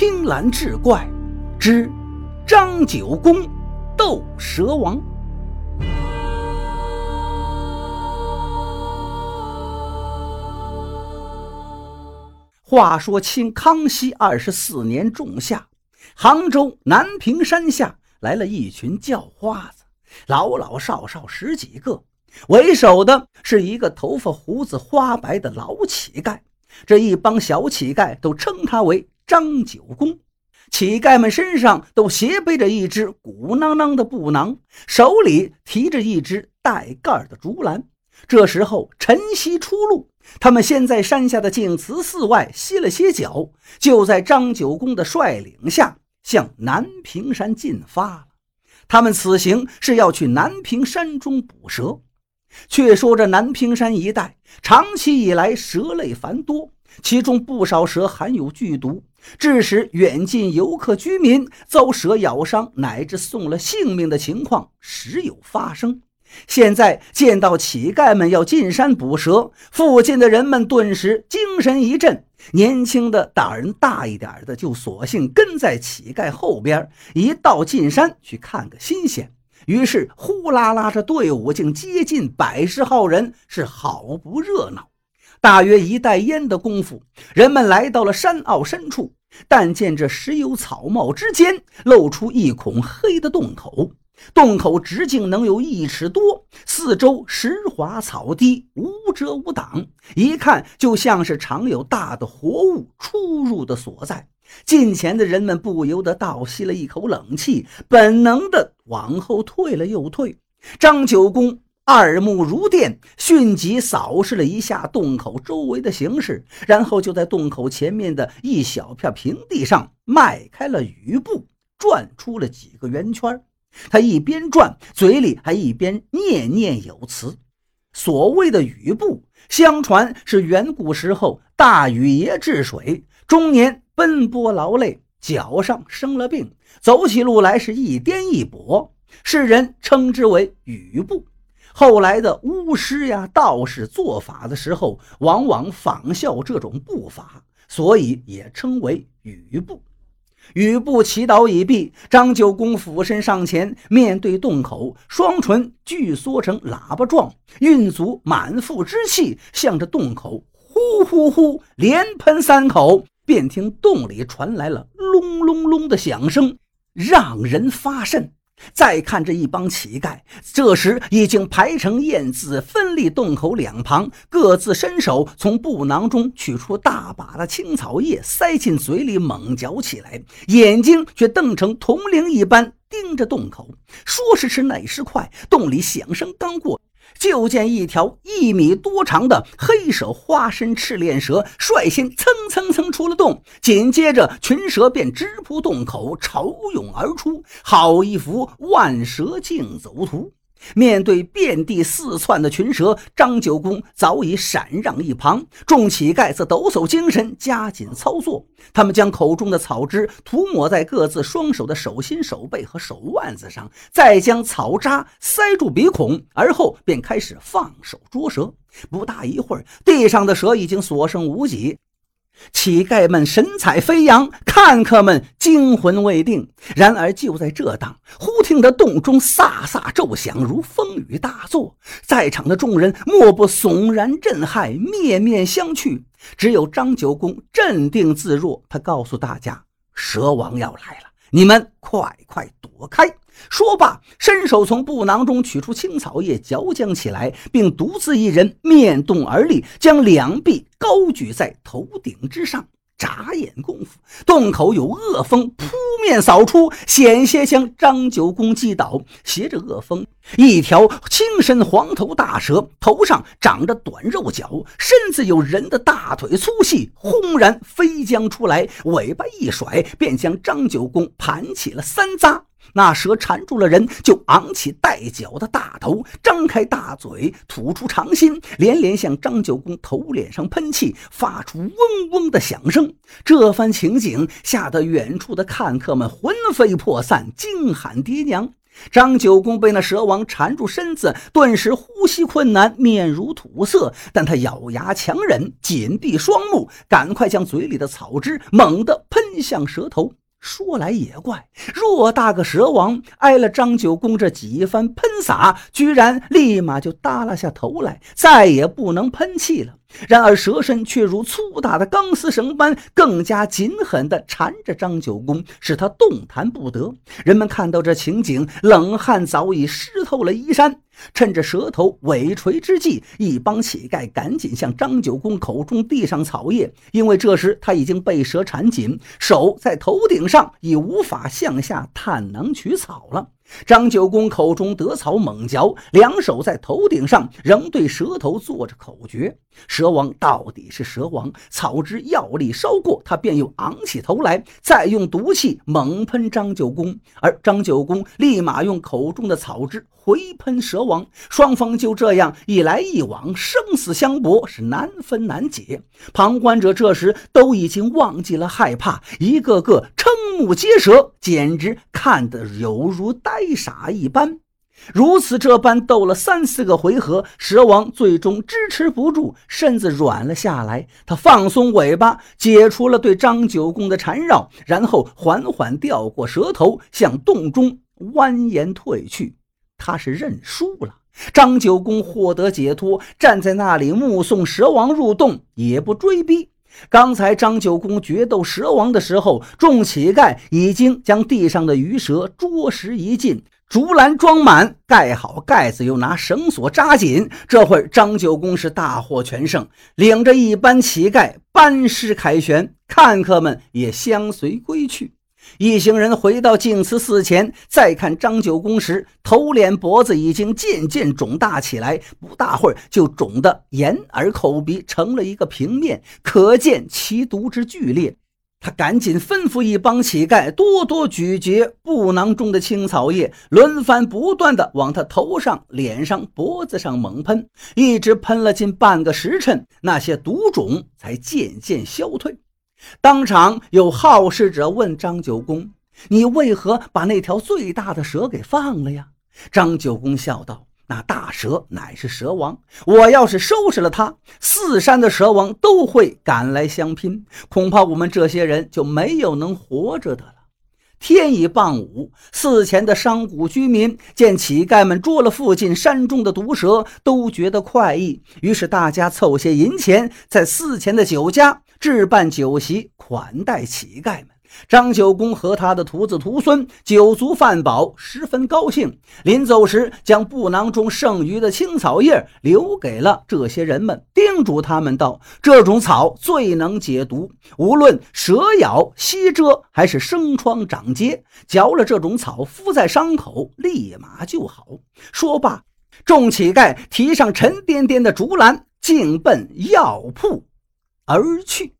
青蓝志怪之张九公斗蛇王。话说清康熙二十四年仲夏，杭州南屏山下来了一群叫花子，老老少少十几个，为首的是一个头发胡子花白的老乞丐。这一帮小乞丐都称他为张九公。乞丐们身上都斜背着一只鼓囊囊的布囊，手里提着一只带盖的竹篮。这时候晨曦初露。他们先在山下的净慈寺外歇了歇脚，就在张九公的率领下向南屏山进发了。他们此行是要去南屏山中捕蛇。却说这南屏山一带长期以来蛇类繁多，其中不少蛇含有剧毒，致使远近游客居民遭蛇咬伤，乃至送了性命的情况时有发生。现在见到乞丐们要进山捕蛇，附近的人们顿时精神一振。年轻的胆儿大一点的，就索性跟在乞丐后边，一道进山去看个新鲜。于是呼啦啦这队伍竟接近百十号人，是好不热闹。大约一袋烟的功夫，人们来到了山坳深处，但见这石油草帽之间露出一孔黑的洞口。洞口直径能有一尺多，四周石滑草低，无遮无挡，一看就像是常有大的活物出入的所在。近前的人们不由得倒吸了一口冷气，本能的往后退了又退。张九公二目如电，迅即扫视了一下洞口周围的形势，然后就在洞口前面的一小片平地上迈开了雨步，转出了几个圆圈。他一边转，嘴里还一边念念有词。所谓的雨布，相传是远古时候大禹爷治水，终年奔波劳累，脚上生了病，走起路来是一颠一跛，世人称之为雨布。后来的巫师呀、道士做法的时候，往往仿效这种步伐，所以也称为雨布。雨布祈祷已毕，张九公俯身上前，面对洞口，双唇聚缩成喇叭状，运足满腹之气，向着洞口呼呼呼连喷三口，便听洞里传来了隆隆隆的响声，让人发瘆。再看这一帮乞丐，这时已经排成燕字，分立洞口两旁，各自伸手从布囊中取出大把的青草叶，塞进嘴里猛嚼起来，眼睛却瞪成铜铃一般盯着洞口。说时迟，那时快，洞里响声刚过。就见一条一米多长的黑色花身赤练蛇率先蹭蹭蹭出了洞，紧接着群蛇便直扑洞口，潮涌而出，好一幅万蛇竞走图。面对遍地四窜的群蛇，张九公早已闪让一旁，众乞丐则抖擞精神，加紧操作。他们将口中的草汁涂抹在各自双手的手心、手背和手腕子上，再将草渣塞住鼻孔，而后便开始放手捉蛇。不大一会儿，地上的蛇已经所剩无几。乞丐们神采飞扬，看客们惊魂未定。然而就在这当，忽听得洞中飒飒骤响，如风雨大作。在场的众人莫不悚然震撼，面面相觑。只有张九公镇定自若，他告诉大家：“蛇王要来了，你们快快躲开。”说罢，伸手从布囊中取出青草叶，嚼浆起来，并独自一人面动而立，将两臂高举在头顶之上。眨眼功夫，洞口有恶风扑面扫出，险些将张九公击倒。携着恶风，一条青身黄头大蛇，头上长着短肉角，身子有人的大腿粗细，轰然飞将出来，尾巴一甩，便将张九公盘起了三匝。那蛇缠住了人，就昂起带角的大头，张开大嘴，吐出长心，连连向张九公头脸上喷气，发出嗡嗡的响声。这番情景吓得远处的看客们魂飞魄散，惊喊爹娘。张九公被那蛇王缠住身子，顿时呼吸困难，面如土色。但他咬牙强忍，紧闭双目，赶快将嘴里的草汁猛地喷向蛇头。说来也怪，偌大个蛇王挨了张九公这几番喷洒，居然立马就耷拉下头来，再也不能喷气了。然而蛇身却如粗大的钢丝绳般，更加紧狠地缠着张九公，使他动弹不得。人们看到这情景，冷汗早已湿透了衣衫。趁着蛇头尾垂之际，一帮乞丐赶紧向张九公口中递上草叶，因为这时他已经被蛇缠紧，手在头顶上已无法向下探囊取草了。张九公口中得草猛嚼，两手在头顶上仍对蛇头做着口诀。蛇王到底是蛇王，草汁药力稍过，他便又昂起头来，再用毒气猛喷张九公，而张九公立马用口中的草汁回喷蛇王。双方就这样一来一往，生死相搏，是难分难解。旁观者这时都已经忘记了害怕，一个个瞠目结舌，简直看得犹如。呆傻一般，如此这般斗了三四个回合，蛇王最终支持不住，身子软了下来。他放松尾巴，解除了对张九公的缠绕，然后缓缓掉过蛇头，向洞中蜿蜒退去。他是认输了。张九公获得解脱，站在那里目送蛇王入洞，也不追逼。刚才张九公决斗蛇王的时候，众乞丐已经将地上的鱼蛇捉食一尽，竹篮装满，盖好盖子，又拿绳索扎紧。这会儿张九公是大获全胜，领着一班乞丐班师凯旋，看客们也相随归去。一行人回到净慈寺前，再看张九公时，头脸脖子已经渐渐肿大起来，不大会儿就肿得眼耳口鼻成了一个平面，可见其毒之剧烈。他赶紧吩咐一帮乞丐多多咀嚼布囊中的青草叶，轮番不断的往他头上、脸上、脖子上猛喷，一直喷了近半个时辰，那些毒肿才渐渐消退。当场有好事者问张九公：“你为何把那条最大的蛇给放了呀？”张九公笑道：“那大蛇乃是蛇王，我要是收拾了它，四山的蛇王都会赶来相拼，恐怕我们这些人就没有能活着的了。”天已傍午，寺前的商贾居民见乞丐们捉了附近山中的毒蛇，都觉得快意，于是大家凑些银钱，在寺前的酒家。置办酒席款待乞丐们，张九公和他的徒子徒孙酒足饭饱，十分高兴。临走时，将布囊中剩余的青草叶留给了这些人们，叮嘱他们道：“这种草最能解毒，无论蛇咬、吸蛰还是生疮长疖，嚼了这种草敷在伤口，立马就好。”说罢，众乞丐提上沉甸甸的竹篮，径奔药铺。而去。